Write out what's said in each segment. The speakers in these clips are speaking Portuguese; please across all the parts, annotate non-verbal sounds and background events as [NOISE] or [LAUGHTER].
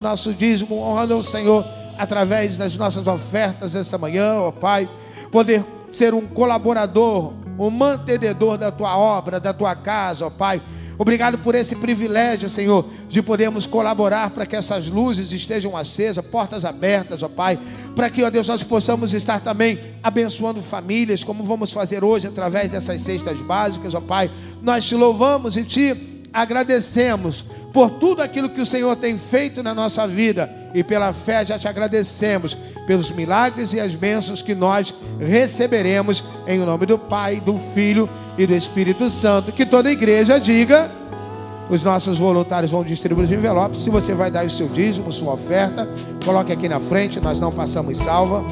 nosso dízimo, honrando o Senhor através das nossas ofertas essa manhã, ó Pai, poder ser um colaborador, um mantenedor da tua obra, da tua casa, ó Pai. Obrigado por esse privilégio, Senhor, de podermos colaborar para que essas luzes estejam acesas, portas abertas, ó Pai, para que, ó Deus, nós possamos estar também abençoando famílias, como vamos fazer hoje através dessas cestas básicas, ó Pai. Nós te louvamos e te agradecemos por tudo aquilo que o Senhor tem feito na nossa vida e pela fé já te agradecemos pelos milagres e as bênçãos que nós receberemos em nome do Pai, do Filho e do Espírito Santo. Que toda a igreja diga. Os nossos voluntários vão distribuir os envelopes. Se você vai dar o seu dízimo, sua oferta, coloque aqui na frente, nós não passamos salva.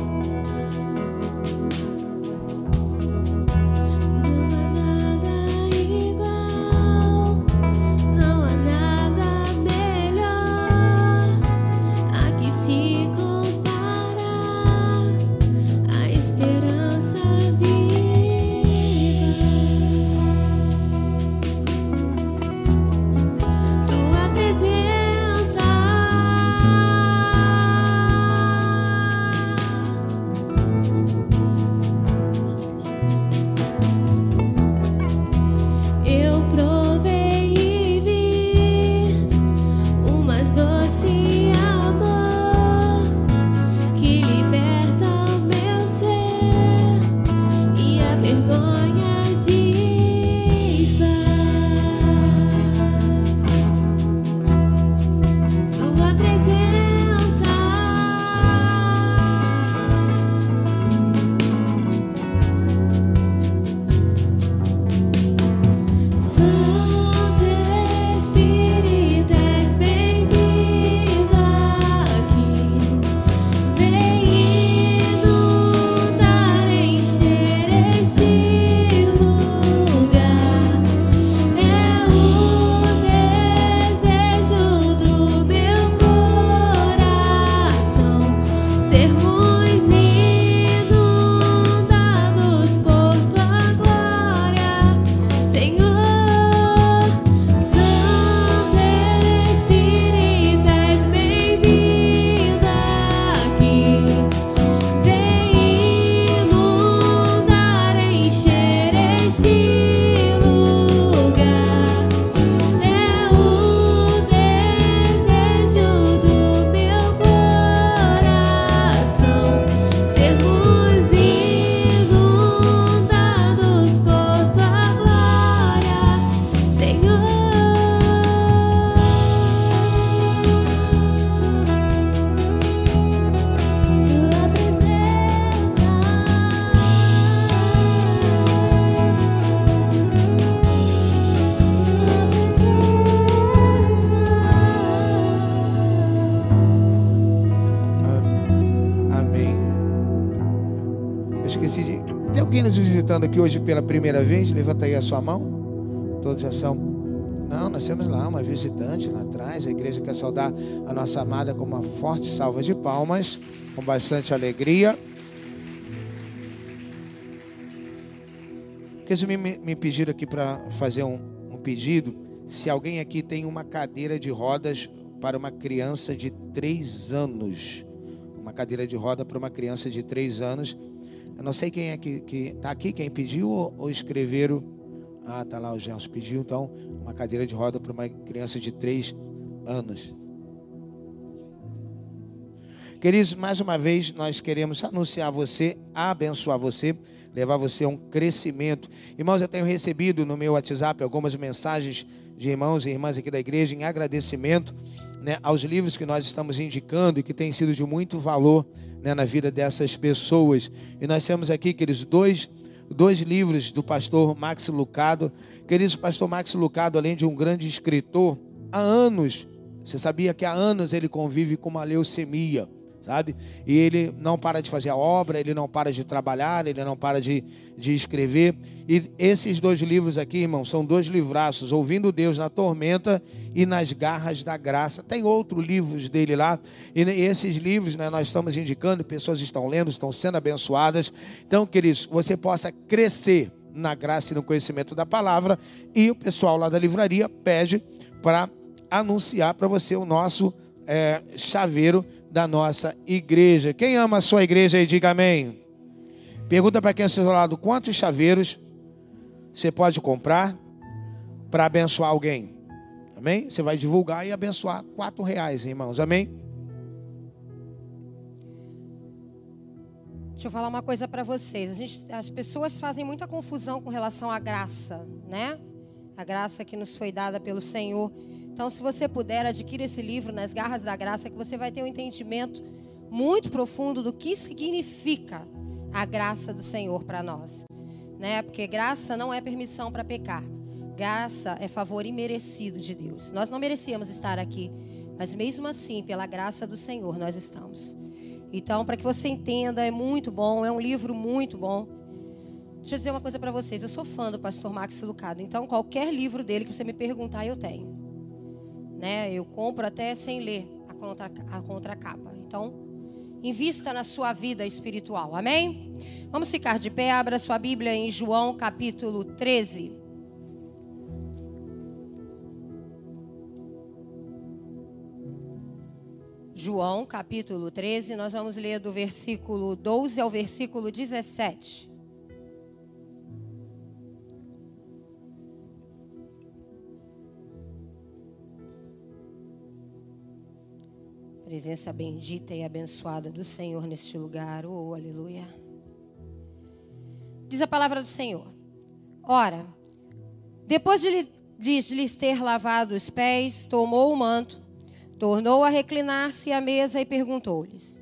Visitando aqui hoje pela primeira vez, levanta aí a sua mão. Todos já são. Não, nós temos lá uma visitante lá atrás. A igreja quer saudar a nossa amada com uma forte salva de palmas, com bastante alegria. Porque me, me pediram aqui para fazer um, um pedido. Se alguém aqui tem uma cadeira de rodas para uma criança de três anos, uma cadeira de roda para uma criança de três anos, eu não sei quem é que está aqui, quem pediu ou, ou escreveram. Ah, tá lá o Gelson pediu então uma cadeira de roda para uma criança de três anos. Queridos, mais uma vez nós queremos anunciar você, abençoar você, levar você a um crescimento. Irmãos, eu tenho recebido no meu WhatsApp algumas mensagens de irmãos e irmãs aqui da igreja em agradecimento né, aos livros que nós estamos indicando e que têm sido de muito valor né, na vida dessas pessoas. E nós temos aqui, queridos, dois, dois livros do pastor Max Lucado. Queridos, o pastor Max Lucado, além de um grande escritor, há anos, você sabia que há anos ele convive com uma leucemia sabe? E ele não para de fazer a obra, ele não para de trabalhar, ele não para de, de escrever. E esses dois livros aqui, irmão, são dois livraços: Ouvindo Deus na Tormenta e Nas Garras da Graça. Tem outros livros dele lá, e esses livros né, nós estamos indicando, pessoas estão lendo, estão sendo abençoadas. Então, queridos, você possa crescer na graça e no conhecimento da palavra, e o pessoal lá da livraria pede para anunciar para você o nosso é, chaveiro da nossa igreja. Quem ama a sua igreja aí, diga amém. Pergunta para quem é seu lado: quantos chaveiros você pode comprar para abençoar alguém? Amém? Você vai divulgar e abençoar quatro reais, irmãos. Amém? Deixa eu falar uma coisa para vocês. Gente, as pessoas fazem muita confusão com relação à graça, né? A graça que nos foi dada pelo Senhor. Então, se você puder, adquira esse livro nas garras da graça, que você vai ter um entendimento muito profundo do que significa a graça do Senhor para nós, né? Porque graça não é permissão para pecar. Graça é favor imerecido de Deus. Nós não merecíamos estar aqui, mas mesmo assim, pela graça do Senhor, nós estamos. Então, para que você entenda, é muito bom, é um livro muito bom. Deixa eu dizer uma coisa para vocês. Eu sou fã do pastor Max Lucado, então qualquer livro dele que você me perguntar, eu tenho. Né? Eu compro até sem ler a, contra, a contracapa. Então, invista na sua vida espiritual. Amém? Vamos ficar de pé, abra sua Bíblia em João capítulo 13. João, capítulo 13, nós vamos ler do versículo 12 ao versículo 17. Presença bendita e abençoada do Senhor neste lugar. Oh, aleluia. Diz a palavra do Senhor. Ora, depois de lhes ter lavado os pés, tomou o manto Tornou a reclinar-se à mesa e perguntou-lhes: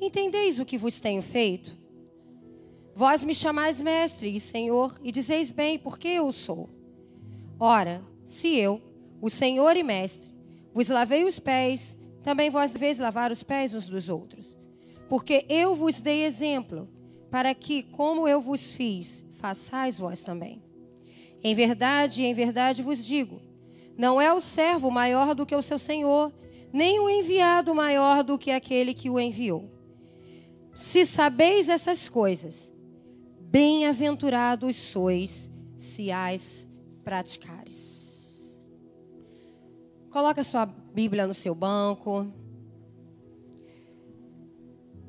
Entendeis o que vos tenho feito? Vós me chamais mestre e senhor, e dizeis bem, porque eu sou. Ora, se eu, o senhor e mestre, vos lavei os pés, também vós deveis lavar os pés uns dos outros. Porque eu vos dei exemplo, para que, como eu vos fiz, façais vós também. Em verdade, em verdade vos digo: não é o servo maior do que o seu senhor, nem o enviado maior do que aquele que o enviou. Se sabeis essas coisas, bem-aventurados sois se as praticares. Coloca sua Bíblia no seu banco.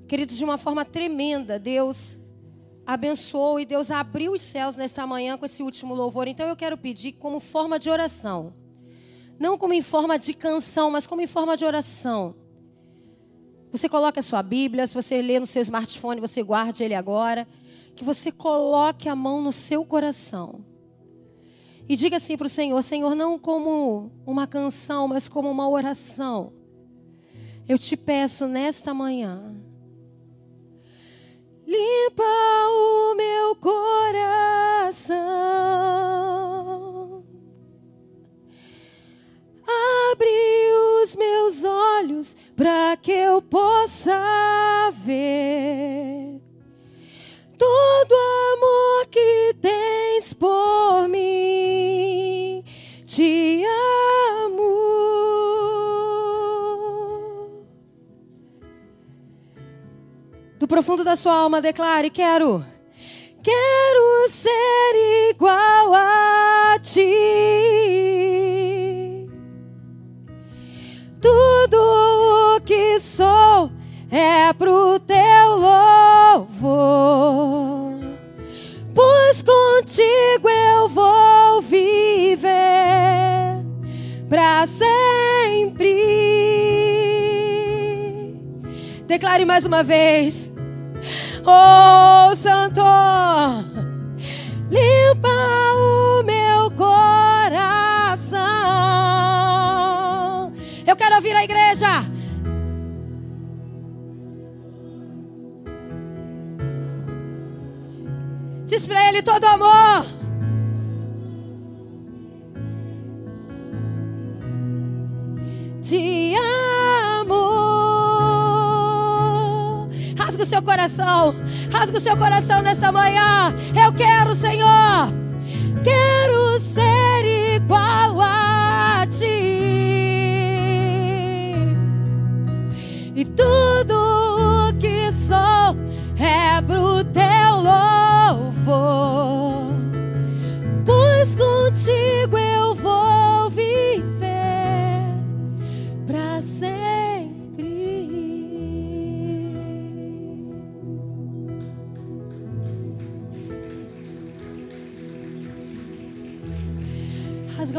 Queridos, de uma forma tremenda, Deus abençoou e Deus abriu os céus nesta manhã com esse último louvor. Então eu quero pedir como forma de oração não como em forma de canção, mas como em forma de oração. Você coloca a sua Bíblia, se você lê no seu smartphone, você guarde ele agora. Que você coloque a mão no seu coração. E diga assim para o Senhor: Senhor, não como uma canção, mas como uma oração. Eu te peço nesta manhã. Limpa o meu coração Abre os meus olhos para que eu possa profundo da sua alma, declare: Quero, quero ser igual a ti. Tudo o que sou é pro teu louvor. Pois contigo eu vou viver para sempre. Declare mais uma vez.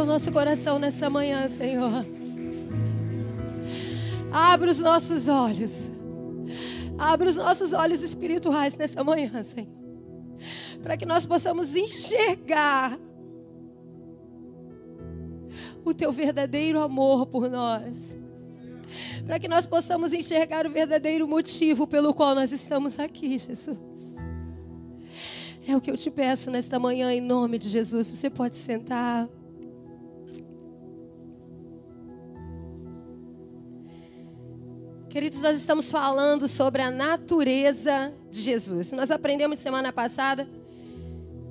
Nosso coração nesta manhã, Senhor. Abre os nossos olhos. Abre os nossos olhos espirituais nessa manhã, Senhor. Para que nós possamos enxergar o teu verdadeiro amor por nós. Para que nós possamos enxergar o verdadeiro motivo pelo qual nós estamos aqui, Jesus. É o que eu te peço nesta manhã, em nome de Jesus. Você pode sentar. Queridos, nós estamos falando sobre a natureza de Jesus. Nós aprendemos semana passada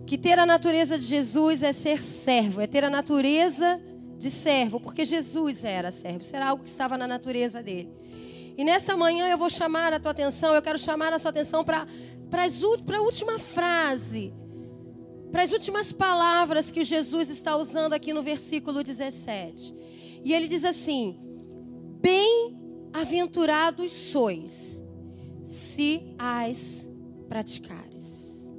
que ter a natureza de Jesus é ser servo, é ter a natureza de servo, porque Jesus era servo, era algo que estava na natureza dele. E nesta manhã eu vou chamar a tua atenção, eu quero chamar a sua atenção para a última frase, para as últimas palavras que Jesus está usando aqui no versículo 17. E ele diz assim: Bem-aventurados sois, se as praticares.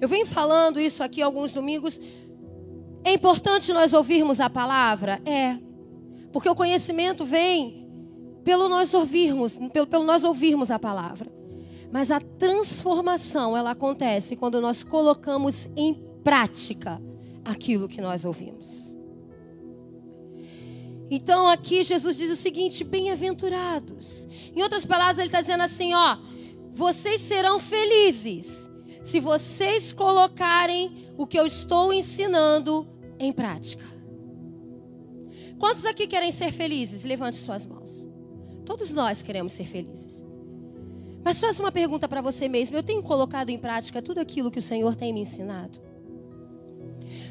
Eu venho falando isso aqui alguns domingos é importante nós ouvirmos a palavra? É. Porque o conhecimento vem pelo nós ouvirmos, pelo, pelo nós ouvirmos a palavra. Mas a transformação, ela acontece quando nós colocamos em prática aquilo que nós ouvimos. Então aqui Jesus diz o seguinte: bem-aventurados. Em outras palavras, ele está dizendo assim: ó, vocês serão felizes se vocês colocarem o que eu estou ensinando em prática. Quantos aqui querem ser felizes? Levante suas mãos. Todos nós queremos ser felizes. Mas faça uma pergunta para você mesmo: eu tenho colocado em prática tudo aquilo que o Senhor tem me ensinado?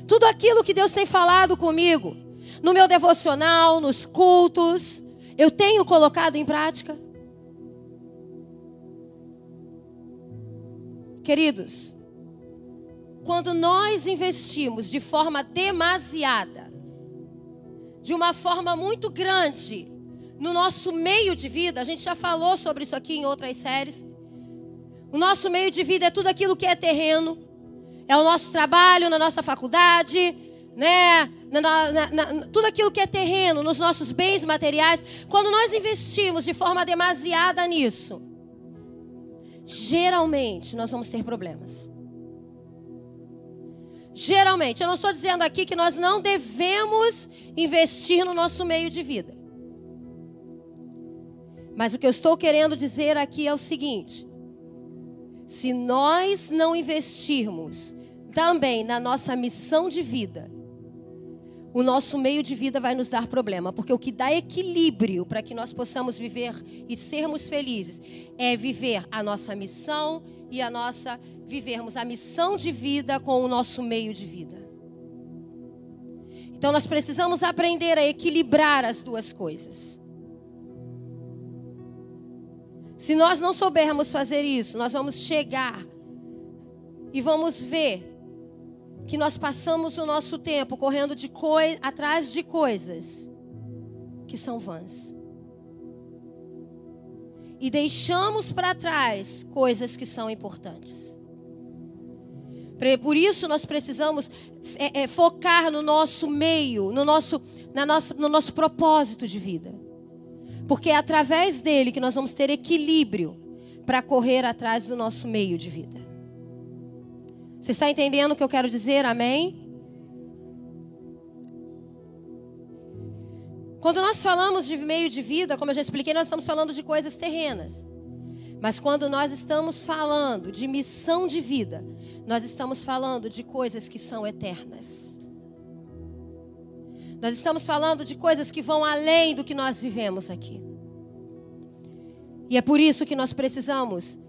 Tudo aquilo que Deus tem falado comigo, no meu devocional, nos cultos, eu tenho colocado em prática? Queridos, quando nós investimos de forma demasiada, de uma forma muito grande, no nosso meio de vida, a gente já falou sobre isso aqui em outras séries. O nosso meio de vida é tudo aquilo que é terreno, é o nosso trabalho, na nossa faculdade, né? Na, na, na, tudo aquilo que é terreno, nos nossos bens materiais. Quando nós investimos de forma demasiada nisso, geralmente nós vamos ter problemas. Geralmente, eu não estou dizendo aqui que nós não devemos investir no nosso meio de vida. Mas o que eu estou querendo dizer aqui é o seguinte: se nós não investirmos também na nossa missão de vida, o nosso meio de vida vai nos dar problema, porque o que dá equilíbrio para que nós possamos viver e sermos felizes é viver a nossa missão e a nossa vivermos a missão de vida com o nosso meio de vida. Então nós precisamos aprender a equilibrar as duas coisas. Se nós não soubermos fazer isso, nós vamos chegar e vamos ver que nós passamos o nosso tempo correndo de atrás de coisas que são vãs. E deixamos para trás coisas que são importantes. Por isso nós precisamos é, é, focar no nosso meio, no nosso, na nossa, no nosso propósito de vida. Porque é através dele que nós vamos ter equilíbrio para correr atrás do nosso meio de vida. Você está entendendo o que eu quero dizer? Amém? Quando nós falamos de meio de vida, como eu já expliquei, nós estamos falando de coisas terrenas. Mas quando nós estamos falando de missão de vida, nós estamos falando de coisas que são eternas. Nós estamos falando de coisas que vão além do que nós vivemos aqui. E é por isso que nós precisamos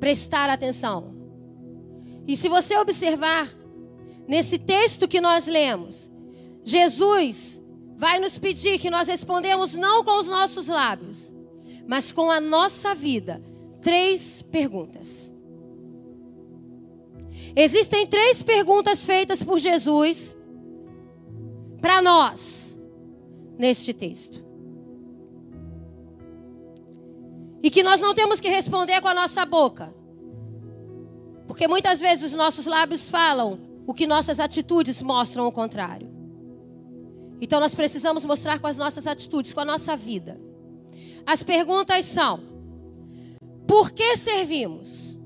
prestar atenção e se você observar, nesse texto que nós lemos, Jesus vai nos pedir que nós respondemos não com os nossos lábios, mas com a nossa vida, três perguntas. Existem três perguntas feitas por Jesus para nós neste texto. E que nós não temos que responder com a nossa boca porque muitas vezes os nossos lábios falam o que nossas atitudes mostram o contrário. Então nós precisamos mostrar com as nossas atitudes, com a nossa vida. As perguntas são: por que servimos?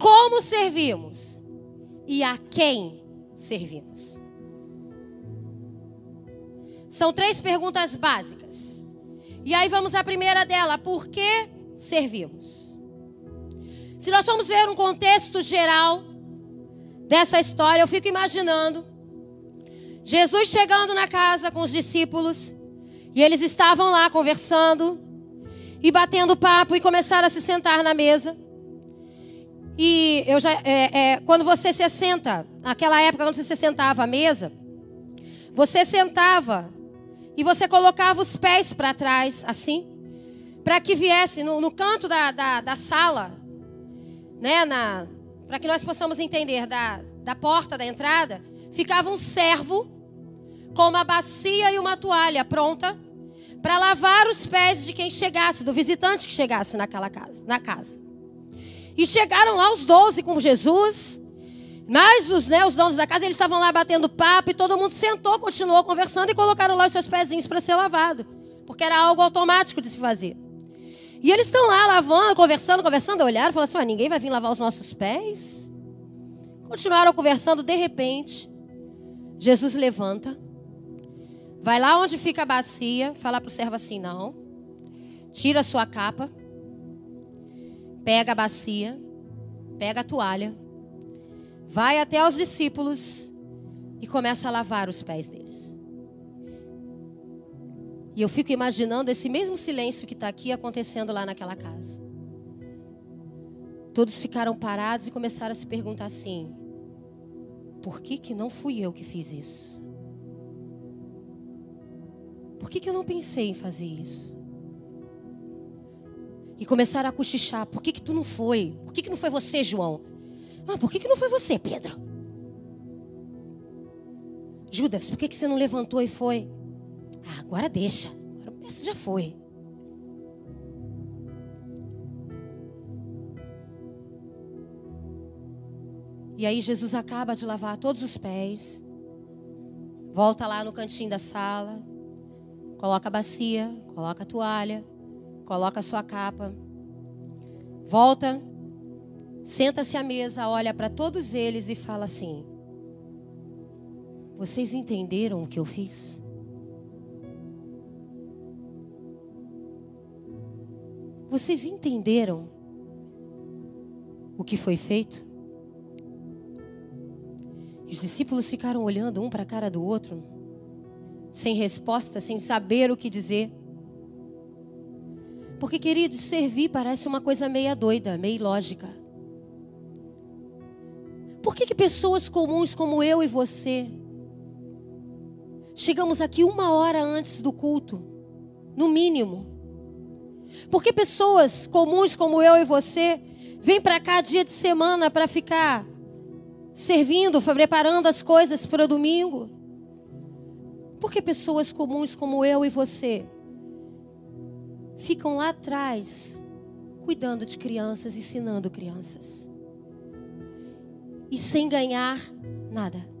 Como servimos? E a quem servimos? São três perguntas básicas. E aí vamos à primeira dela: por que servimos? Se nós formos ver um contexto geral dessa história, eu fico imaginando Jesus chegando na casa com os discípulos, e eles estavam lá conversando e batendo papo e começaram a se sentar na mesa. E eu já, é, é, quando você se senta, naquela época, quando você se sentava à mesa, você sentava e você colocava os pés para trás, assim, para que viesse no, no canto da, da, da, sala, né, para que nós possamos entender, da, da porta da entrada, ficava um servo com uma bacia e uma toalha pronta para lavar os pés de quem chegasse, do visitante que chegasse naquela casa, na casa. E chegaram lá os doze com Jesus, mas os, né, os donos da casa, eles estavam lá batendo papo e todo mundo sentou, continuou conversando e colocaram lá os seus pezinhos para ser lavado, porque era algo automático de se fazer. E eles estão lá lavando, conversando, conversando, olharam e falaram assim: ah, ninguém vai vir lavar os nossos pés? Continuaram conversando, de repente, Jesus levanta Vai lá onde fica a bacia, fala para o servo assim: não. Tira a sua capa, pega a bacia, pega a toalha, vai até os discípulos e começa a lavar os pés deles. E eu fico imaginando esse mesmo silêncio que está aqui acontecendo lá naquela casa. Todos ficaram parados e começaram a se perguntar assim: por que, que não fui eu que fiz isso? Por que, que eu não pensei em fazer isso? E começaram a cochichar. Por que, que tu não foi? Por que, que não foi você, João? Ah, por que, que não foi você, Pedro? Judas, por que, que você não levantou e foi? Ah, agora deixa. Agora essa já foi. E aí Jesus acaba de lavar todos os pés. Volta lá no cantinho da sala. Coloca a bacia, coloca a toalha, coloca a sua capa. Volta, senta-se à mesa, olha para todos eles e fala assim: Vocês entenderam o que eu fiz? Vocês entenderam o que foi feito? Os discípulos ficaram olhando um para a cara do outro sem resposta, sem saber o que dizer. Porque, querido, servir parece uma coisa meia doida, meio lógica. Por que, que pessoas comuns como eu e você chegamos aqui uma hora antes do culto, no mínimo? Por que pessoas comuns como eu e você vêm para cá dia de semana para ficar servindo, preparando as coisas para o domingo? Por que pessoas comuns como eu e você ficam lá atrás, cuidando de crianças, ensinando crianças, e sem ganhar nada?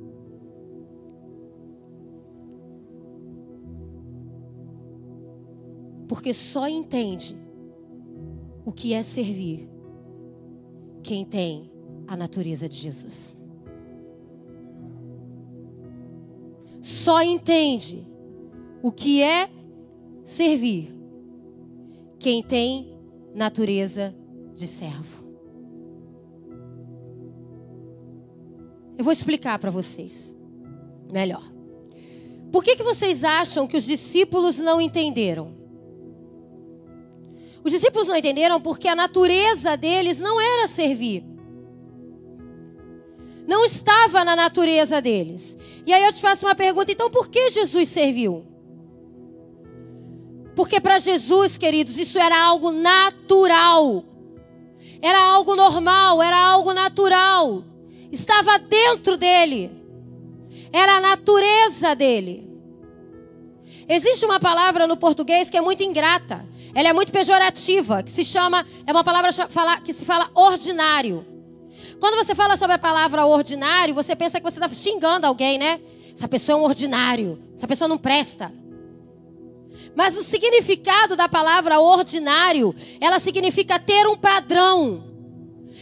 Porque só entende o que é servir quem tem a natureza de Jesus. só entende o que é servir quem tem natureza de servo. Eu vou explicar para vocês melhor. Por que, que vocês acham que os discípulos não entenderam? Os discípulos não entenderam porque a natureza deles não era servir não estava na natureza deles. E aí eu te faço uma pergunta: então por que Jesus serviu? Porque para Jesus, queridos, isso era algo natural, era algo normal, era algo natural, estava dentro dele, era a natureza dele. Existe uma palavra no português que é muito ingrata, ela é muito pejorativa, que se chama, é uma palavra que se fala ordinário. Quando você fala sobre a palavra ordinário, você pensa que você está xingando alguém, né? Essa pessoa é um ordinário. Essa pessoa não presta. Mas o significado da palavra ordinário, ela significa ter um padrão,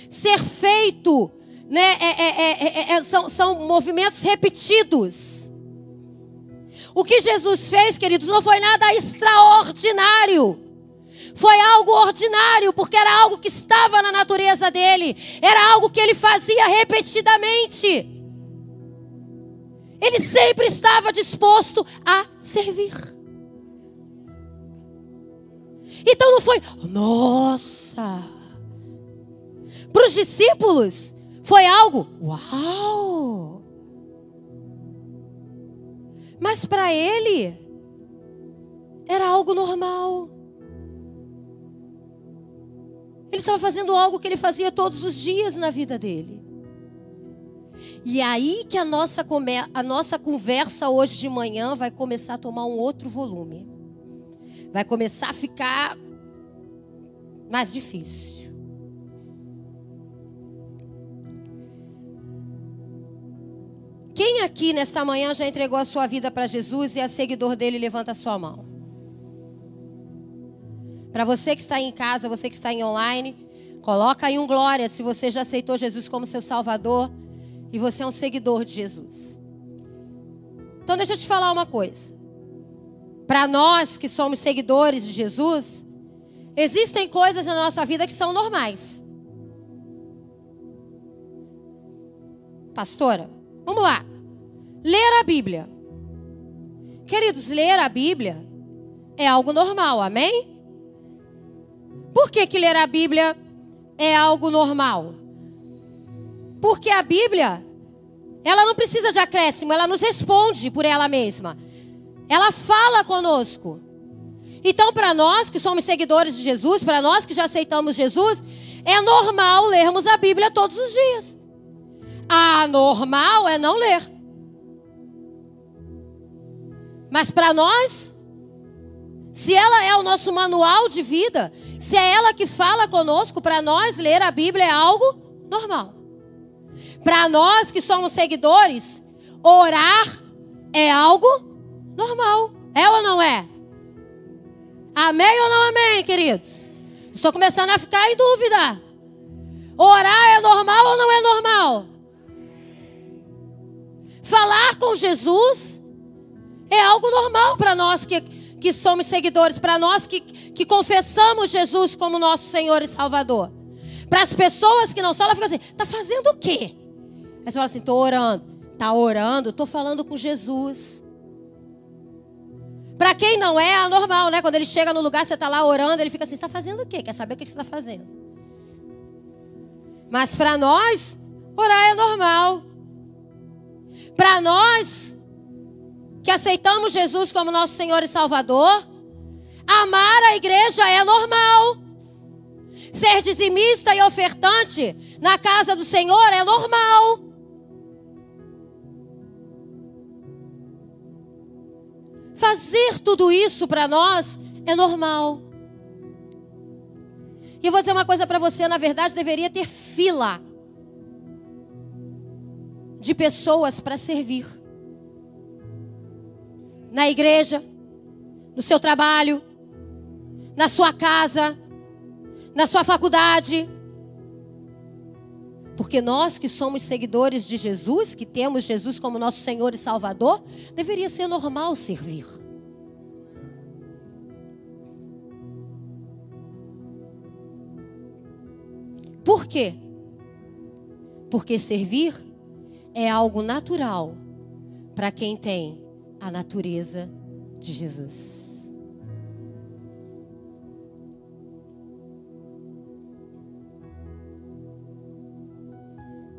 ser feito, né? É, é, é, são, são movimentos repetidos. O que Jesus fez, queridos, não foi nada extraordinário. Foi algo ordinário, porque era algo que estava na natureza dele, era algo que ele fazia repetidamente. Ele sempre estava disposto a servir. Então não foi, nossa. Para os discípulos, foi algo, uau. Mas para ele, era algo normal. Ele estava fazendo algo que ele fazia todos os dias na vida dele. E é aí que a nossa, a nossa conversa hoje de manhã vai começar a tomar um outro volume. Vai começar a ficar mais difícil. Aqui nesta manhã já entregou a sua vida para Jesus e é seguidor dele, levanta a sua mão. Para você que está em casa, você que está em online, coloca aí um glória se você já aceitou Jesus como seu Salvador e você é um seguidor de Jesus. Então deixa eu te falar uma coisa. Para nós que somos seguidores de Jesus, existem coisas na nossa vida que são normais. Pastora, vamos lá. Ler a Bíblia. Queridos, ler a Bíblia é algo normal, amém? Por que, que ler a Bíblia é algo normal? Porque a Bíblia, ela não precisa de acréscimo, ela nos responde por ela mesma. Ela fala conosco. Então, para nós que somos seguidores de Jesus, para nós que já aceitamos Jesus, é normal lermos a Bíblia todos os dias. Anormal é não ler. Mas para nós, se ela é o nosso manual de vida, se é ela que fala conosco, para nós ler a Bíblia é algo normal. Para nós que somos seguidores, orar é algo normal. É ou não é? Amém ou não amém, queridos? Estou começando a ficar em dúvida. Orar é normal ou não é normal? Falar com Jesus é algo normal para nós que, que somos seguidores, para nós que, que confessamos Jesus como nosso Senhor e Salvador. Para as pessoas que não são, ela fica assim: está fazendo o quê? Aí você fala assim: estou orando. Está orando? Estou falando com Jesus. Para quem não é, é normal, né? Quando ele chega no lugar, você está lá orando, ele fica assim: está fazendo o quê? Quer saber o que você está fazendo? Mas para nós, orar é normal. Para nós, que aceitamos Jesus como nosso Senhor e Salvador, amar a igreja é normal. Ser dizimista e ofertante na casa do Senhor é normal. Fazer tudo isso para nós é normal. E eu vou dizer uma coisa para você: na verdade, deveria ter fila de pessoas para servir. Na igreja, no seu trabalho, na sua casa, na sua faculdade. Porque nós que somos seguidores de Jesus, que temos Jesus como nosso Senhor e Salvador, deveria ser normal servir. Por quê? Porque servir é algo natural para quem tem a natureza de Jesus.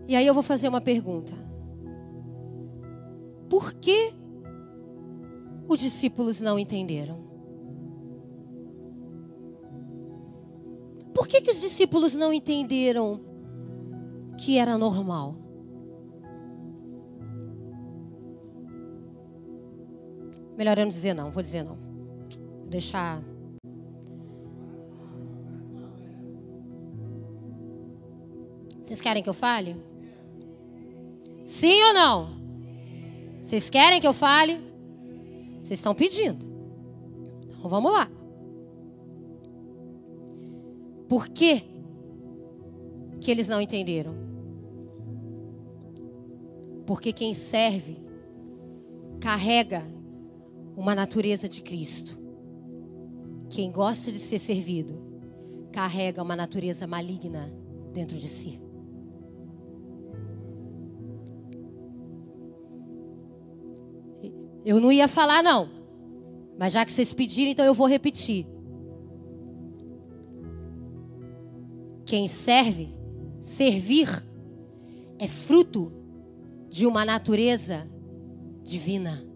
E aí eu vou fazer uma pergunta. Por que os discípulos não entenderam? Por que, que os discípulos não entenderam que era normal? Melhor eu não dizer não, vou dizer não. Vou deixar Vocês querem que eu fale? Sim ou não? Vocês querem que eu fale? Vocês estão pedindo. Então vamos lá. Por que, que eles não entenderam? Porque quem serve carrega uma natureza de Cristo. Quem gosta de ser servido carrega uma natureza maligna dentro de si. Eu não ia falar, não. Mas já que vocês pediram, então eu vou repetir. Quem serve, servir, é fruto de uma natureza divina.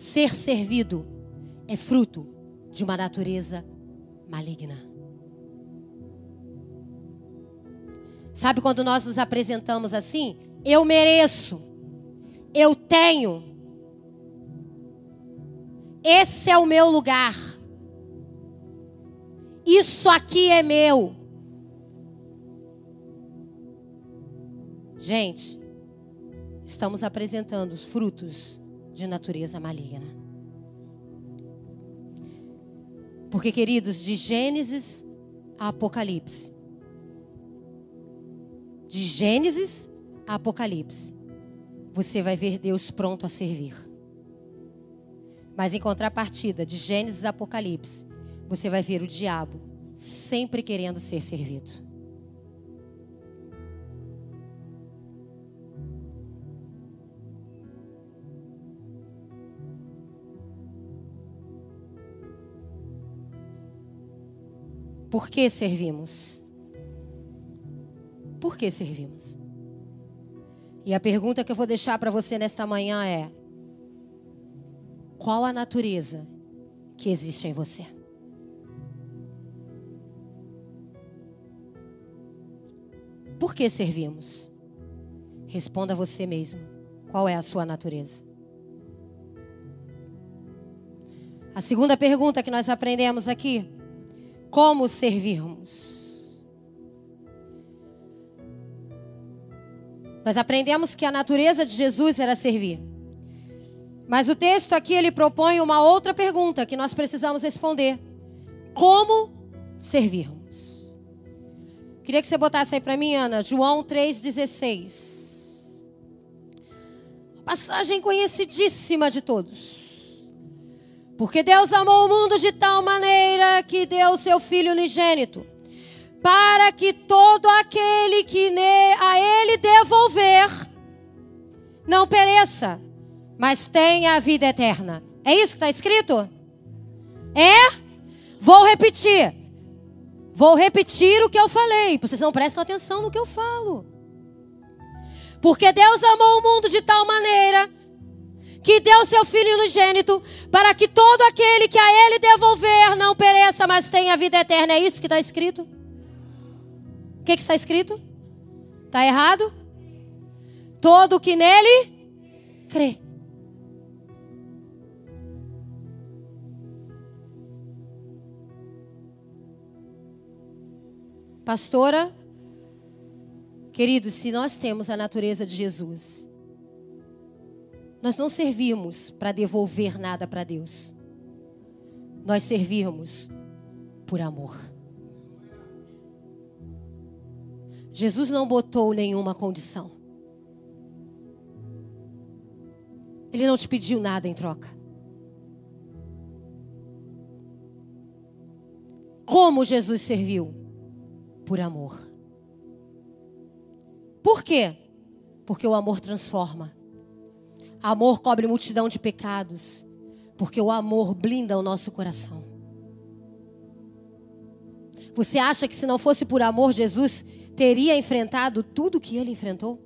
Ser servido é fruto de uma natureza maligna. Sabe quando nós nos apresentamos assim? Eu mereço. Eu tenho. Esse é o meu lugar. Isso aqui é meu. Gente, estamos apresentando os frutos de natureza maligna. Porque, queridos, de Gênesis a Apocalipse, de Gênesis a Apocalipse, você vai ver Deus pronto a servir. Mas em contrapartida, de Gênesis a Apocalipse, você vai ver o diabo sempre querendo ser servido. Por que servimos? Por que servimos? E a pergunta que eu vou deixar para você nesta manhã é: qual a natureza que existe em você? Por que servimos? Responda você mesmo. Qual é a sua natureza? A segunda pergunta que nós aprendemos aqui: como servirmos? Nós aprendemos que a natureza de Jesus era servir. Mas o texto aqui ele propõe uma outra pergunta que nós precisamos responder: como servirmos? Queria que você botasse aí para mim, Ana, João 3,16. Passagem conhecidíssima de todos. Porque Deus amou o mundo de tal maneira que deu o seu Filho unigênito para que todo aquele que a ele devolver não pereça, mas tenha a vida eterna. É isso que está escrito? É? Vou repetir. Vou repetir o que eu falei. Vocês não prestam atenção no que eu falo. Porque Deus amou o mundo de tal maneira que deu seu Filho unigênito para que todo aquele que a Ele devolver não pereça, mas tenha vida eterna. É isso que está escrito? O que, que está escrito? Está errado? Todo que nele crê. Pastora, queridos, se nós temos a natureza de Jesus, nós não servimos para devolver nada para Deus. Nós servimos por amor. Jesus não botou nenhuma condição. Ele não te pediu nada em troca. Como Jesus serviu? Por amor. Por quê? Porque o amor transforma. Amor cobre multidão de pecados. Porque o amor blinda o nosso coração. Você acha que se não fosse por amor, Jesus teria enfrentado tudo o que ele enfrentou?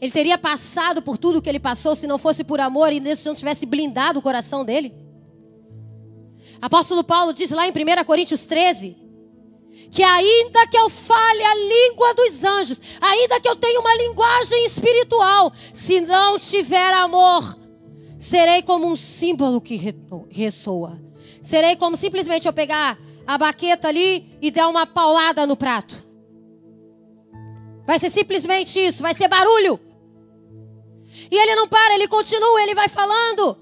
Ele teria passado por tudo o que ele passou se não fosse por amor e se não tivesse blindado o coração dele? Apóstolo Paulo diz lá em 1 Coríntios 13 que ainda que eu fale a língua dos anjos, ainda que eu tenha uma linguagem espiritual, se não tiver amor, serei como um símbolo que ressoa. Serei como simplesmente eu pegar a baqueta ali e der uma paulada no prato. Vai ser simplesmente isso, vai ser barulho. E ele não para, ele continua, ele vai falando.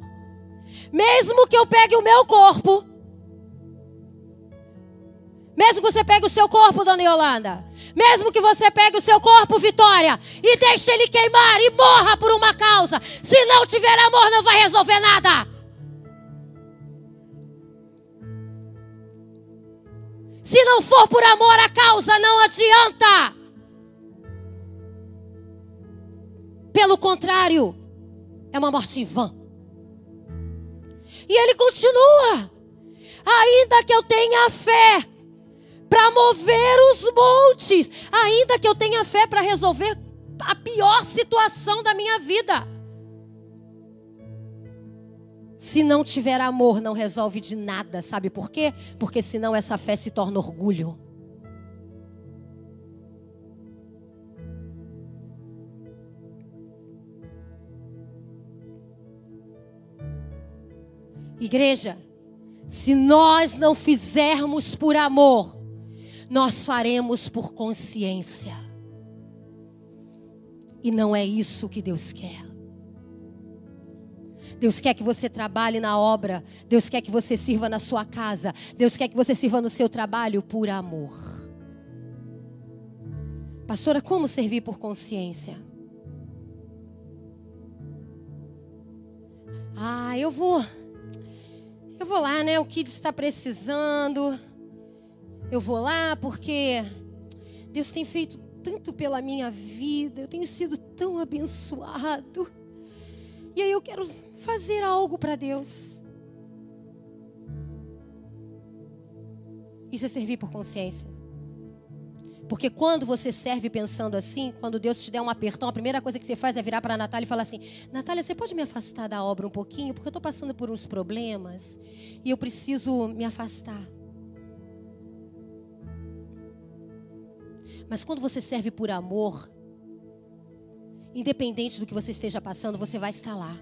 Mesmo que eu pegue o meu corpo, mesmo que você pegue o seu corpo, dona Yolanda, mesmo que você pegue o seu corpo, Vitória, e deixe ele queimar e morra por uma causa, se não tiver amor, não vai resolver nada. Se não for por amor, a causa não adianta. Pelo contrário, é uma morte em vão. E ele continua. Ainda que eu tenha fé para mover os montes, ainda que eu tenha fé para resolver a pior situação da minha vida. Se não tiver amor, não resolve de nada, sabe por quê? Porque senão essa fé se torna orgulho. Igreja, se nós não fizermos por amor, nós faremos por consciência. E não é isso que Deus quer. Deus quer que você trabalhe na obra. Deus quer que você sirva na sua casa. Deus quer que você sirva no seu trabalho por amor. Pastora, como servir por consciência? Ah, eu vou. Eu vou lá, né? O Kids está precisando. Eu vou lá porque Deus tem feito tanto pela minha vida. Eu tenho sido tão abençoado. E aí eu quero fazer algo para Deus. Isso é servir por consciência. Porque quando você serve pensando assim, quando Deus te der um apertão, a primeira coisa que você faz é virar para a Natália e falar assim: Natália, você pode me afastar da obra um pouquinho? Porque eu estou passando por uns problemas e eu preciso me afastar. Mas quando você serve por amor, independente do que você esteja passando, você vai estar lá.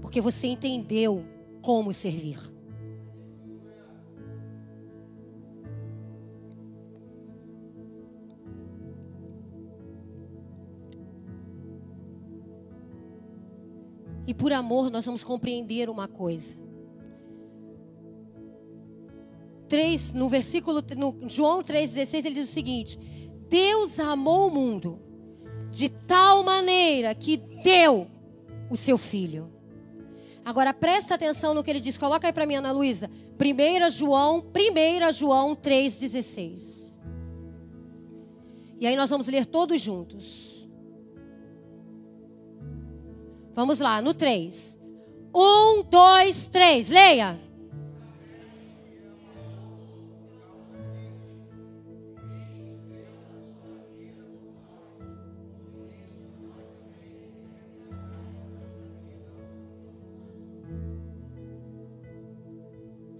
Porque você entendeu como servir. E por amor nós vamos compreender uma coisa. 3, no versículo no João 3:16 ele diz o seguinte: Deus amou o mundo de tal maneira que deu o seu filho. Agora presta atenção no que ele diz. Coloca aí para mim, Ana Luísa. 1 João, 1 João 3,16. E aí nós vamos ler todos juntos. Vamos lá, no 3. 1, 2, 3. Leia.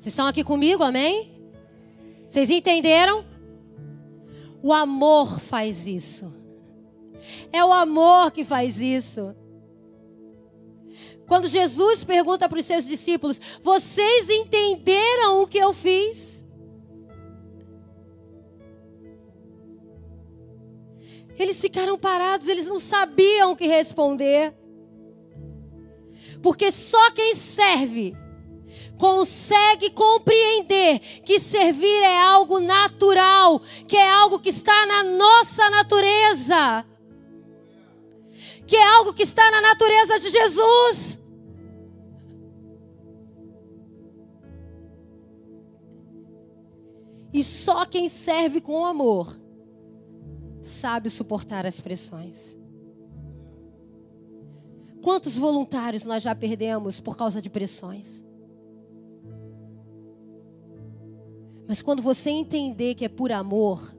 Vocês estão aqui comigo, amém? Vocês entenderam? O amor faz isso. É o amor que faz isso. Quando Jesus pergunta para os seus discípulos: Vocês entenderam o que eu fiz? Eles ficaram parados, eles não sabiam o que responder. Porque só quem serve consegue compreender que servir é algo natural, que é algo que está na nossa natureza, que é algo que está na natureza de Jesus. E só quem serve com amor sabe suportar as pressões. Quantos voluntários nós já perdemos por causa de pressões? Mas quando você entender que é por amor,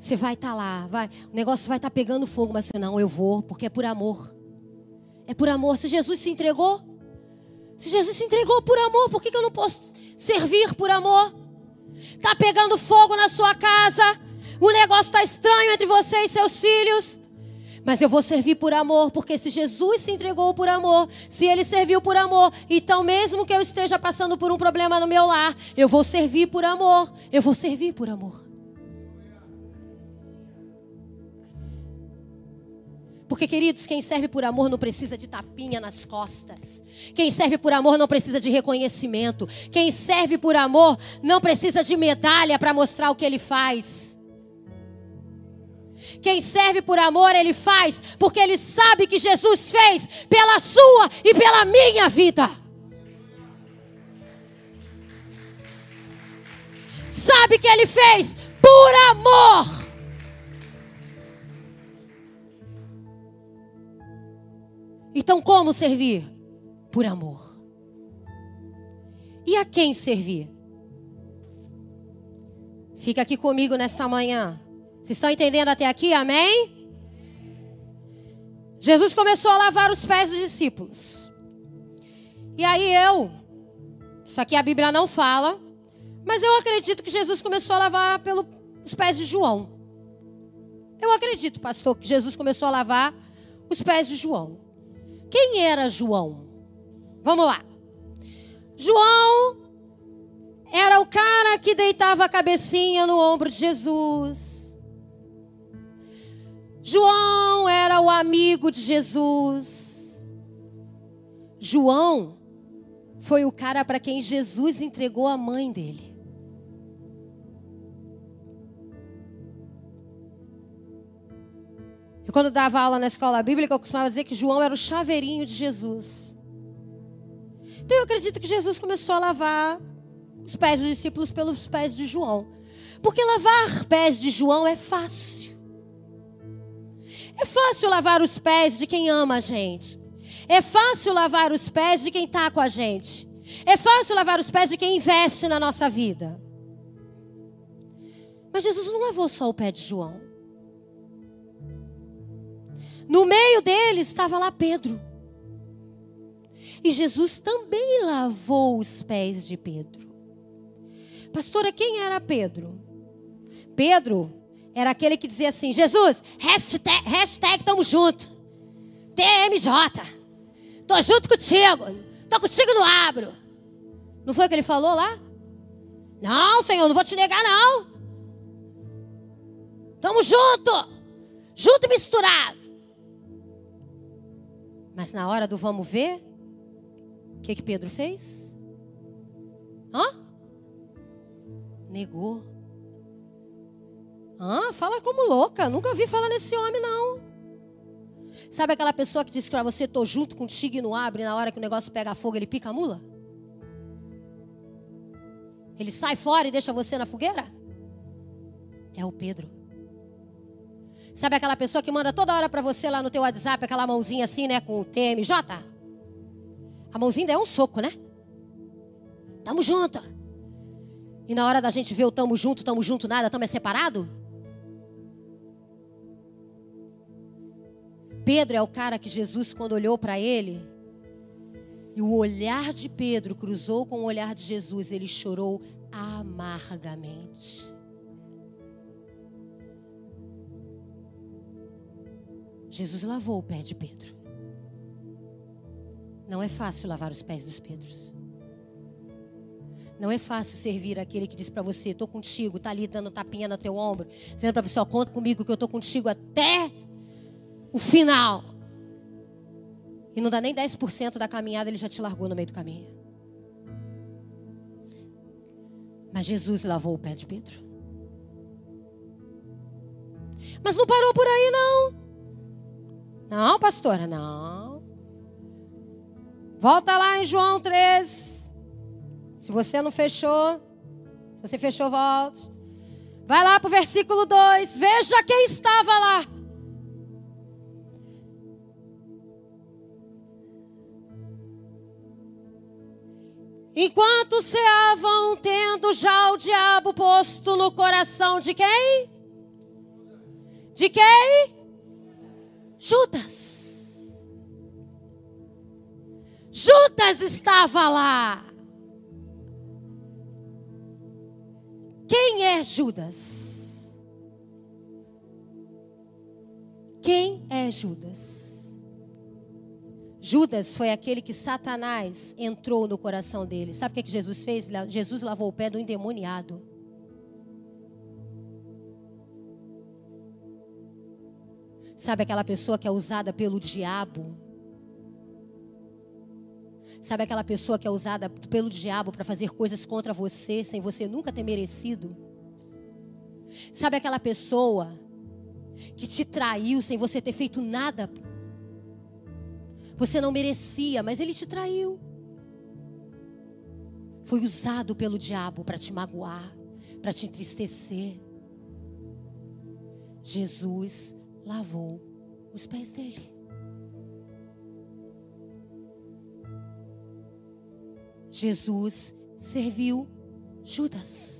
você vai estar tá lá, vai, o negócio vai estar tá pegando fogo, mas você não, eu vou, porque é por amor. É por amor. Se Jesus se entregou, se Jesus se entregou por amor, por que, que eu não posso servir por amor? Está pegando fogo na sua casa, o negócio está estranho entre você e seus filhos, Mas eu vou servir por amor, porque se Jesus se entregou por amor, se ele serviu por amor, então mesmo que eu esteja passando por um problema no meu lar, eu vou servir por amor. Eu vou servir por amor. Porque, queridos, quem serve por amor não precisa de tapinha nas costas. Quem serve por amor não precisa de reconhecimento. Quem serve por amor não precisa de medalha para mostrar o que ele faz. Quem serve por amor, ele faz porque ele sabe que Jesus fez pela sua e pela minha vida. Sabe que ele fez por amor. Então, como servir? Por amor. E a quem servir? Fica aqui comigo nessa manhã. Vocês estão entendendo até aqui? Amém? Jesus começou a lavar os pés dos discípulos. E aí eu, isso aqui a Bíblia não fala, mas eu acredito que Jesus começou a lavar pelos pés de João. Eu acredito, pastor, que Jesus começou a lavar os pés de João. Quem era João? Vamos lá. João era o cara que deitava a cabecinha no ombro de Jesus. João era o amigo de Jesus. João foi o cara para quem Jesus entregou a mãe dele. E quando dava aula na escola bíblica, eu costumava dizer que João era o chaveirinho de Jesus. Então eu acredito que Jesus começou a lavar os pés dos discípulos pelos pés de João. Porque lavar pés de João é fácil. É fácil lavar os pés de quem ama a gente. É fácil lavar os pés de quem está com a gente. É fácil lavar os pés de quem investe na nossa vida. Mas Jesus não lavou só o pé de João. No meio deles estava lá Pedro. E Jesus também lavou os pés de Pedro. Pastora, quem era Pedro? Pedro era aquele que dizia assim: Jesus, hashtag, hashtag tamo junto. TMJ. Tô junto contigo. Tô contigo no abro. Não foi o que ele falou lá? Não, Senhor, não vou te negar, não. Tamo junto. Junto e misturado. Mas na hora do vamos ver, o que, que Pedro fez? Hã? Negou. Hã? Fala como louca. Nunca vi falar nesse homem, não. Sabe aquela pessoa que diz para você, tô junto contigo e não abre, na hora que o negócio pega fogo, ele pica a mula? Ele sai fora e deixa você na fogueira? É o Pedro. Sabe aquela pessoa que manda toda hora para você lá no teu WhatsApp, aquela mãozinha assim, né, com o TMJ? A mãozinha é um soco, né? Tamo junto. E na hora da gente ver o tamo junto, tamo junto nada, tamo é separado? Pedro é o cara que Jesus, quando olhou para ele, e o olhar de Pedro cruzou com o olhar de Jesus, ele chorou amargamente. Jesus lavou o pé de Pedro. Não é fácil lavar os pés dos Pedros. Não é fácil servir aquele que diz para você: "Tô contigo", tá ali dando tapinha no teu ombro, dizendo para você: "Ó, conta comigo que eu tô contigo até o final". E não dá nem 10% da caminhada, ele já te largou no meio do caminho. Mas Jesus lavou o pé de Pedro. Mas não parou por aí, não. Não, pastora, não. Volta lá em João 3. Se você não fechou, se você fechou, volte. Vai lá para o versículo 2. Veja quem estava lá. Enquanto ceavam, tendo já o diabo posto no coração de quem? De quem? Judas. Judas estava lá. Quem é Judas? Quem é Judas? Judas foi aquele que Satanás entrou no coração dele. Sabe o que, que Jesus fez? Jesus lavou o pé do endemoniado. Sabe aquela pessoa que é usada pelo diabo? Sabe aquela pessoa que é usada pelo diabo para fazer coisas contra você sem você nunca ter merecido? Sabe aquela pessoa que te traiu sem você ter feito nada? Você não merecia, mas ele te traiu. Foi usado pelo diabo para te magoar, para te entristecer. Jesus lavou os pés dele. Jesus serviu Judas.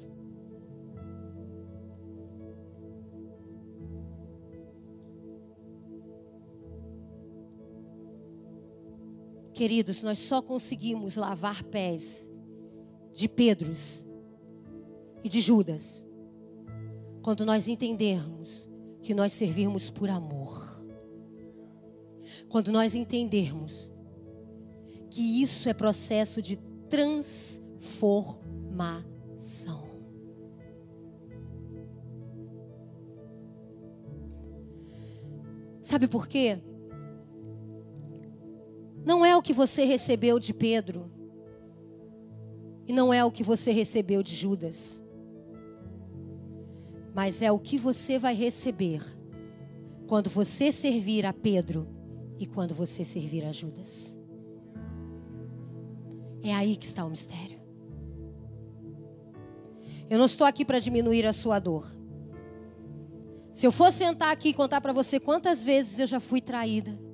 Queridos, nós só conseguimos lavar pés de Pedros e de Judas quando nós entendermos que nós servirmos por amor. Quando nós entendermos que isso é processo de transformação. Sabe por quê? Não é o que você recebeu de Pedro, e não é o que você recebeu de Judas, mas é o que você vai receber quando você servir a Pedro e quando você servir a Judas. É aí que está o mistério. Eu não estou aqui para diminuir a sua dor. Se eu for sentar aqui e contar para você quantas vezes eu já fui traída,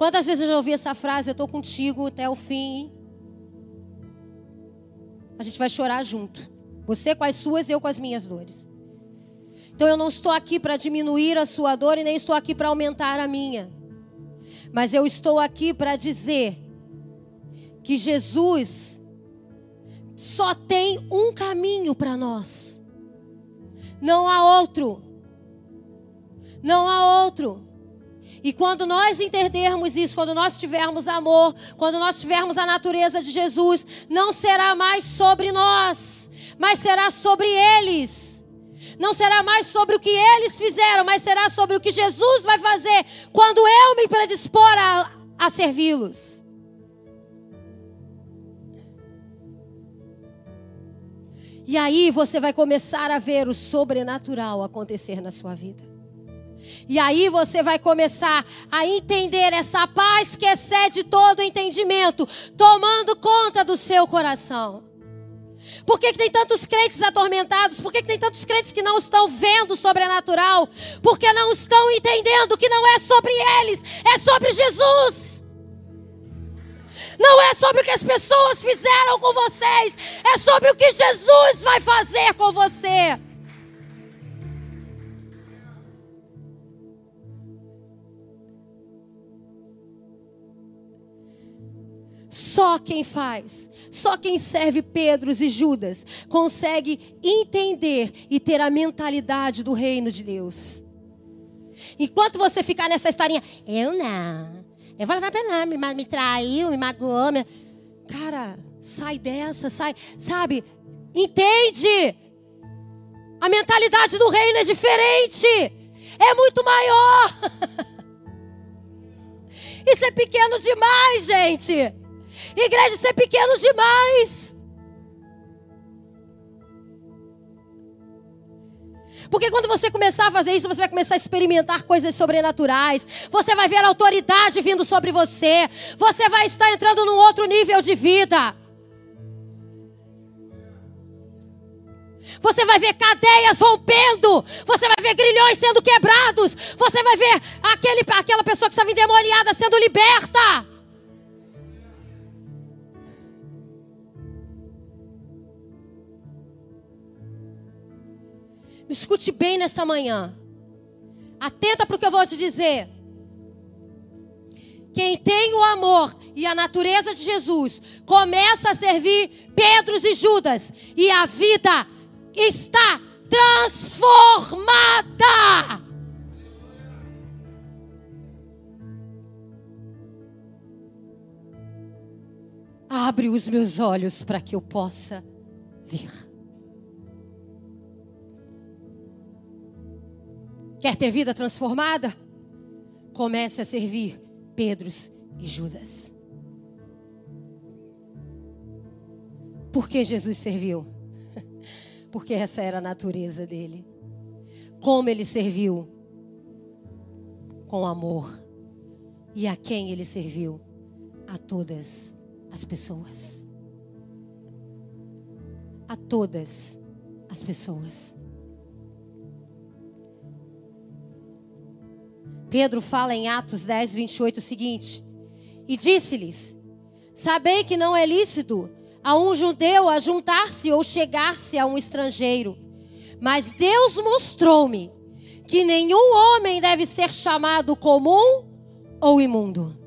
quantas vezes eu já ouvi essa frase, eu estou contigo até o fim, a gente vai chorar junto. Você com as suas e eu com as minhas dores. Então eu não estou aqui para diminuir a sua dor e nem estou aqui para aumentar a minha. Mas eu estou aqui para dizer que Jesus só tem um caminho para nós. Não há outro. Não há outro. E quando nós entendermos isso, quando nós tivermos amor, quando nós tivermos a natureza de Jesus, não será mais sobre nós, mas será sobre eles. Não será mais sobre o que eles fizeram, mas será sobre o que Jesus vai fazer quando eu me predispor a, a servi-los. E aí você vai começar a ver o sobrenatural acontecer na sua vida. E aí você vai começar a entender essa paz que excede todo entendimento, tomando conta do seu coração. Por que, que, tem tantos crentes atormentados? Por que, que, tem tantos crentes que não estão vendo o sobrenatural? Porque não estão entendendo que não é sobre eles, é sobre Jesus. Não é sobre o que as pessoas fizeram com vocês, é sobre o que Jesus vai fazer com você. Só quem faz, só quem serve Pedros e Judas consegue entender e ter a mentalidade do reino de Deus. Enquanto você ficar nessa historinha, eu não, eu vou levar pra me, me traiu, me magoou. Me... Cara, sai dessa, sai. Sabe? Entende? A mentalidade do reino é diferente. É muito maior. [LAUGHS] Isso é pequeno demais, gente. Igreja, isso é pequeno demais. Porque quando você começar a fazer isso, você vai começar a experimentar coisas sobrenaturais. Você vai ver a autoridade vindo sobre você. Você vai estar entrando num outro nível de vida. Você vai ver cadeias rompendo. Você vai ver grilhões sendo quebrados. Você vai ver aquele, aquela pessoa que estava endemoniada sendo liberta. Me escute bem nesta manhã. Atenta para o que eu vou te dizer. Quem tem o amor e a natureza de Jesus começa a servir Pedros e Judas, e a vida está transformada. Abre os meus olhos para que eu possa ver. Quer ter vida transformada? Comece a servir Pedros e Judas. Por que Jesus serviu? [LAUGHS] Porque essa era a natureza dele. Como ele serviu? Com amor. E a quem ele serviu? A todas as pessoas. A todas as pessoas. Pedro fala em Atos 10, 28 o seguinte: E disse-lhes: Sabei que não é lícito a um judeu a juntar-se ou chegar-se a um estrangeiro, mas Deus mostrou-me que nenhum homem deve ser chamado comum ou imundo.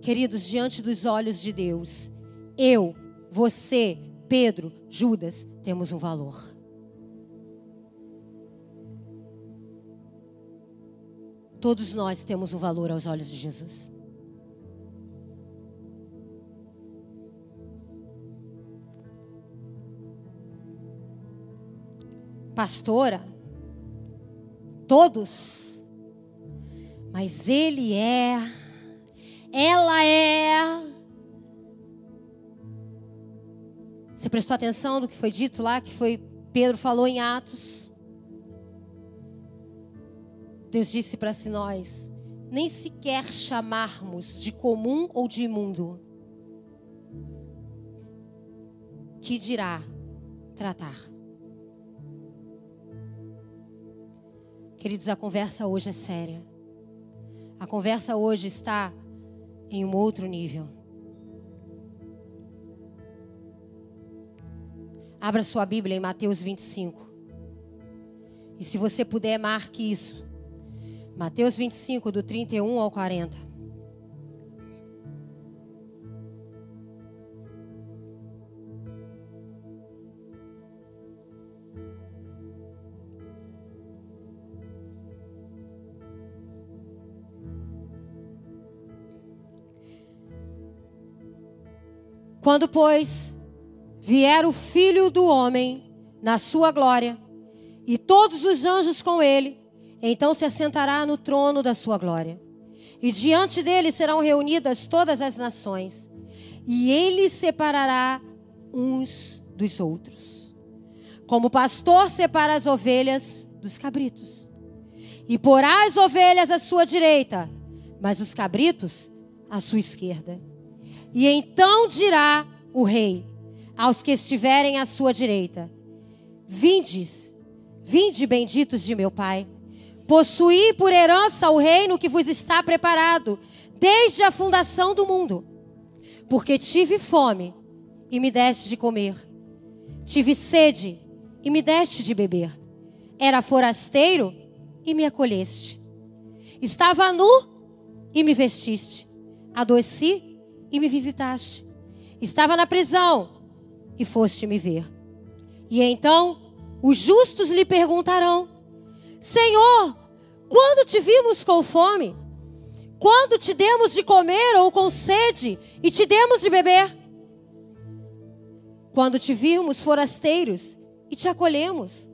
Queridos, diante dos olhos de Deus, eu, você, Pedro, Judas, temos um valor. Todos nós temos um valor aos olhos de Jesus. Pastora, todos, mas ele é, ela é. Você prestou atenção no que foi dito lá, que foi Pedro falou em Atos? Deus disse para si nós, nem sequer chamarmos de comum ou de imundo, que dirá tratar. Queridos, a conversa hoje é séria. A conversa hoje está em um outro nível. Abra sua Bíblia em Mateus 25. E se você puder, marque isso. Mateus 25, do 31 ao 40. Quando, pois, vier o Filho do Homem na sua glória, e todos os anjos com ele, então se assentará no trono da sua glória. E diante dele serão reunidas todas as nações. E ele separará uns dos outros. Como o pastor separa as ovelhas dos cabritos. E porá as ovelhas à sua direita, mas os cabritos à sua esquerda. E então dirá o rei aos que estiverem à sua direita: Vindes, vinde benditos de meu Pai Possuí por herança o reino que vos está preparado desde a fundação do mundo. Porque tive fome e me deste de comer. Tive sede e me deste de beber. Era forasteiro e me acolheste. Estava nu e me vestiste. Adoeci e me visitaste. Estava na prisão e foste me ver. E então os justos lhe perguntarão: Senhor, quando te vimos com fome? Quando te demos de comer ou com sede e te demos de beber? Quando te vimos forasteiros e te acolhemos?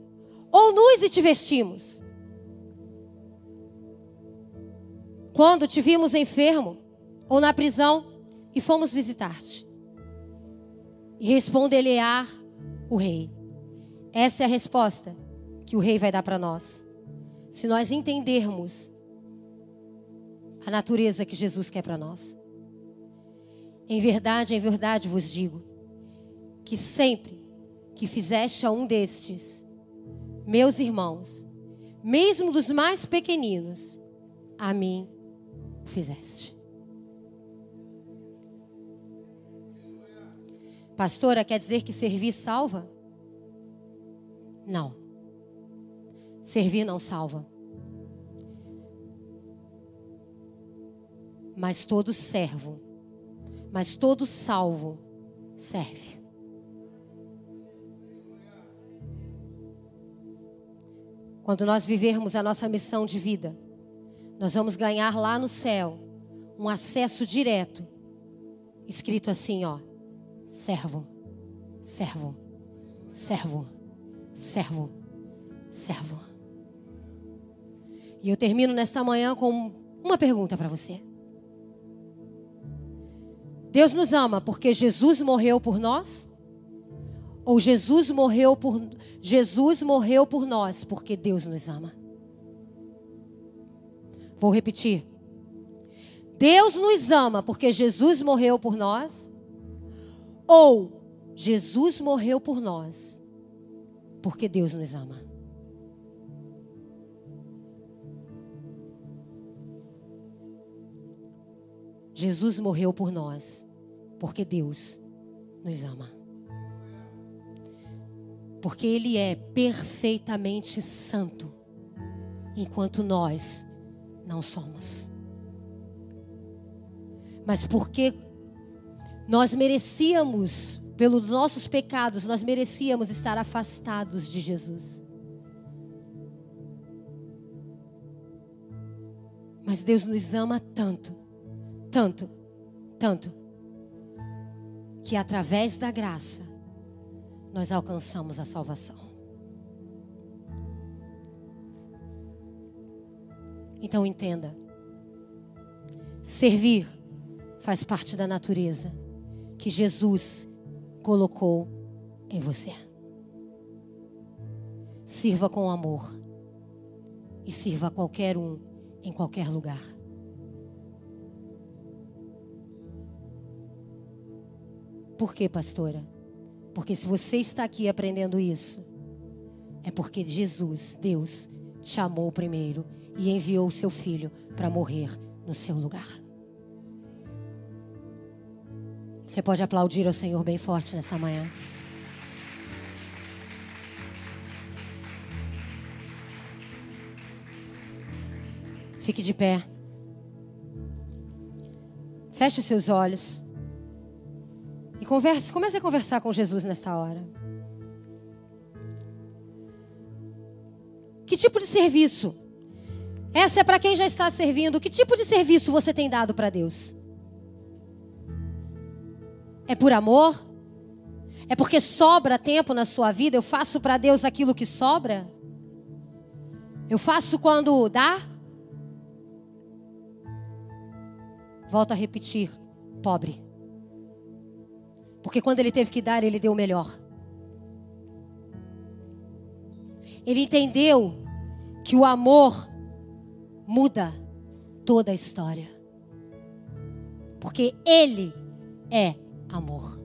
Ou nus e te vestimos? Quando te vimos enfermo ou na prisão e fomos visitar-te? E responder-lhe-á o rei. Essa é a resposta que o rei vai dar para nós se nós entendermos a natureza que Jesus quer para nós. Em verdade, em verdade vos digo que sempre que fizeste a um destes, meus irmãos, mesmo dos mais pequeninos, a mim o fizeste. Pastora, quer dizer que servir salva? Não. Servir não salva. Mas todo servo, mas todo salvo serve. Quando nós vivermos a nossa missão de vida, nós vamos ganhar lá no céu um acesso direto, escrito assim, ó: servo, servo, servo, servo, servo. E eu termino nesta manhã com uma pergunta para você. Deus nos ama porque Jesus morreu por nós? Ou Jesus morreu por Jesus morreu por nós porque Deus nos ama? Vou repetir. Deus nos ama porque Jesus morreu por nós? Ou Jesus morreu por nós porque Deus nos ama? Jesus morreu por nós, porque Deus nos ama. Porque Ele é perfeitamente santo, enquanto nós não somos. Mas porque nós merecíamos, pelos nossos pecados, nós merecíamos estar afastados de Jesus. Mas Deus nos ama tanto tanto, tanto, que através da graça nós alcançamos a salvação. Então entenda: servir faz parte da natureza que Jesus colocou em você. Sirva com amor e sirva a qualquer um em qualquer lugar. Por quê, pastora? Porque se você está aqui aprendendo isso, é porque Jesus, Deus, te amou primeiro e enviou o seu filho para morrer no seu lugar. Você pode aplaudir ao Senhor bem forte nessa manhã. Fique de pé. Feche seus olhos. Converse, comece a conversar com Jesus nessa hora. Que tipo de serviço? Essa é para quem já está servindo. Que tipo de serviço você tem dado para Deus? É por amor? É porque sobra tempo na sua vida? Eu faço para Deus aquilo que sobra? Eu faço quando dá? Volto a repetir: pobre. Porque quando ele teve que dar, ele deu o melhor. Ele entendeu que o amor muda toda a história. Porque ele é amor.